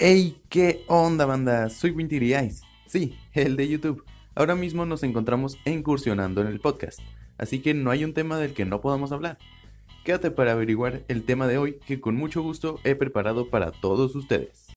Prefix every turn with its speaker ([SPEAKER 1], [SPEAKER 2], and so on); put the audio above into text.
[SPEAKER 1] Hey, ¿qué onda, banda? Soy Winty Ice. Sí, el de YouTube. Ahora mismo nos encontramos incursionando en el podcast, así que no hay un tema del que no podamos hablar. Quédate para averiguar el tema de hoy que con mucho gusto he preparado para todos ustedes.